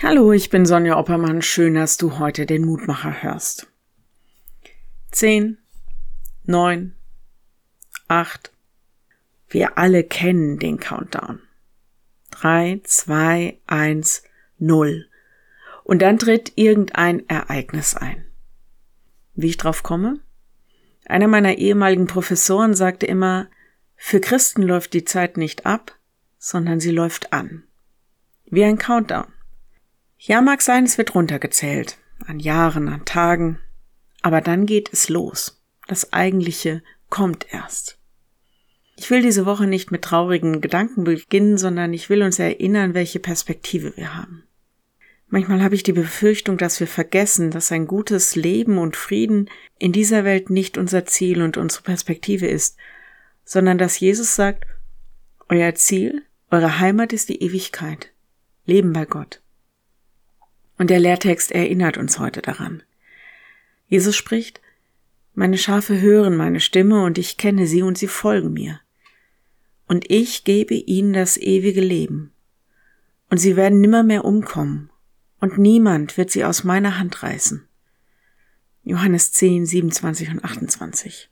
Hallo, ich bin Sonja Oppermann. Schön, dass du heute den Mutmacher hörst. Zehn, neun, acht. Wir alle kennen den Countdown. Drei, zwei, eins, null. Und dann tritt irgendein Ereignis ein. Wie ich drauf komme? Einer meiner ehemaligen Professoren sagte immer, für Christen läuft die Zeit nicht ab, sondern sie läuft an. Wie ein Countdown. Ja, mag sein, es wird runtergezählt. An Jahren, an Tagen. Aber dann geht es los. Das Eigentliche kommt erst. Ich will diese Woche nicht mit traurigen Gedanken beginnen, sondern ich will uns erinnern, welche Perspektive wir haben. Manchmal habe ich die Befürchtung, dass wir vergessen, dass ein gutes Leben und Frieden in dieser Welt nicht unser Ziel und unsere Perspektive ist, sondern dass Jesus sagt, euer Ziel, eure Heimat ist die Ewigkeit, Leben bei Gott. Und der Lehrtext erinnert uns heute daran. Jesus spricht, meine Schafe hören meine Stimme und ich kenne sie und sie folgen mir. Und ich gebe ihnen das ewige Leben. Und sie werden nimmermehr umkommen und niemand wird sie aus meiner Hand reißen. Johannes 10, 27 und 28.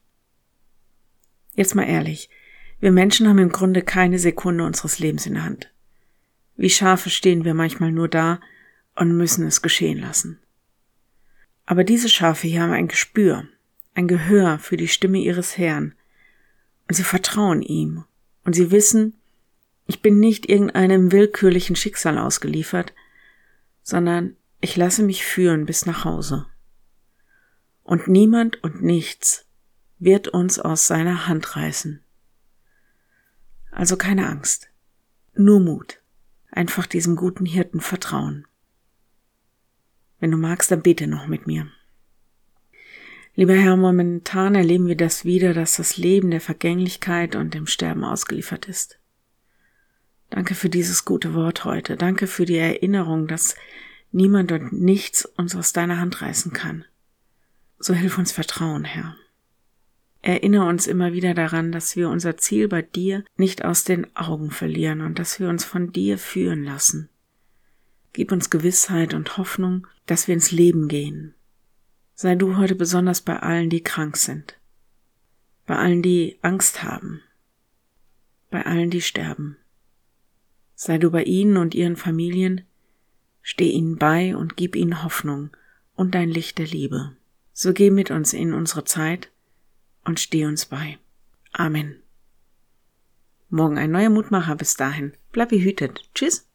Jetzt mal ehrlich, wir Menschen haben im Grunde keine Sekunde unseres Lebens in der Hand. Wie Schafe stehen wir manchmal nur da und müssen es geschehen lassen. Aber diese Schafe hier haben ein Gespür, ein Gehör für die Stimme ihres Herrn, und sie vertrauen ihm, und sie wissen, ich bin nicht irgendeinem willkürlichen Schicksal ausgeliefert, sondern ich lasse mich führen bis nach Hause. Und niemand und nichts wird uns aus seiner Hand reißen. Also keine Angst, nur Mut, einfach diesem guten Hirten vertrauen. Wenn du magst, dann bete noch mit mir. Lieber Herr, momentan erleben wir das wieder, dass das Leben der Vergänglichkeit und dem Sterben ausgeliefert ist. Danke für dieses gute Wort heute. Danke für die Erinnerung, dass niemand und nichts uns aus deiner Hand reißen kann. So hilf uns Vertrauen, Herr. Erinnere uns immer wieder daran, dass wir unser Ziel bei dir nicht aus den Augen verlieren und dass wir uns von dir führen lassen. Gib uns Gewissheit und Hoffnung, dass wir ins Leben gehen. Sei du heute besonders bei allen, die krank sind, bei allen, die Angst haben, bei allen, die sterben. Sei du bei ihnen und ihren Familien, steh ihnen bei und gib ihnen Hoffnung und dein Licht der Liebe. So geh mit uns in unsere Zeit und steh uns bei. Amen. Morgen ein neuer Mutmacher bis dahin. Bleib behütet. Tschüss.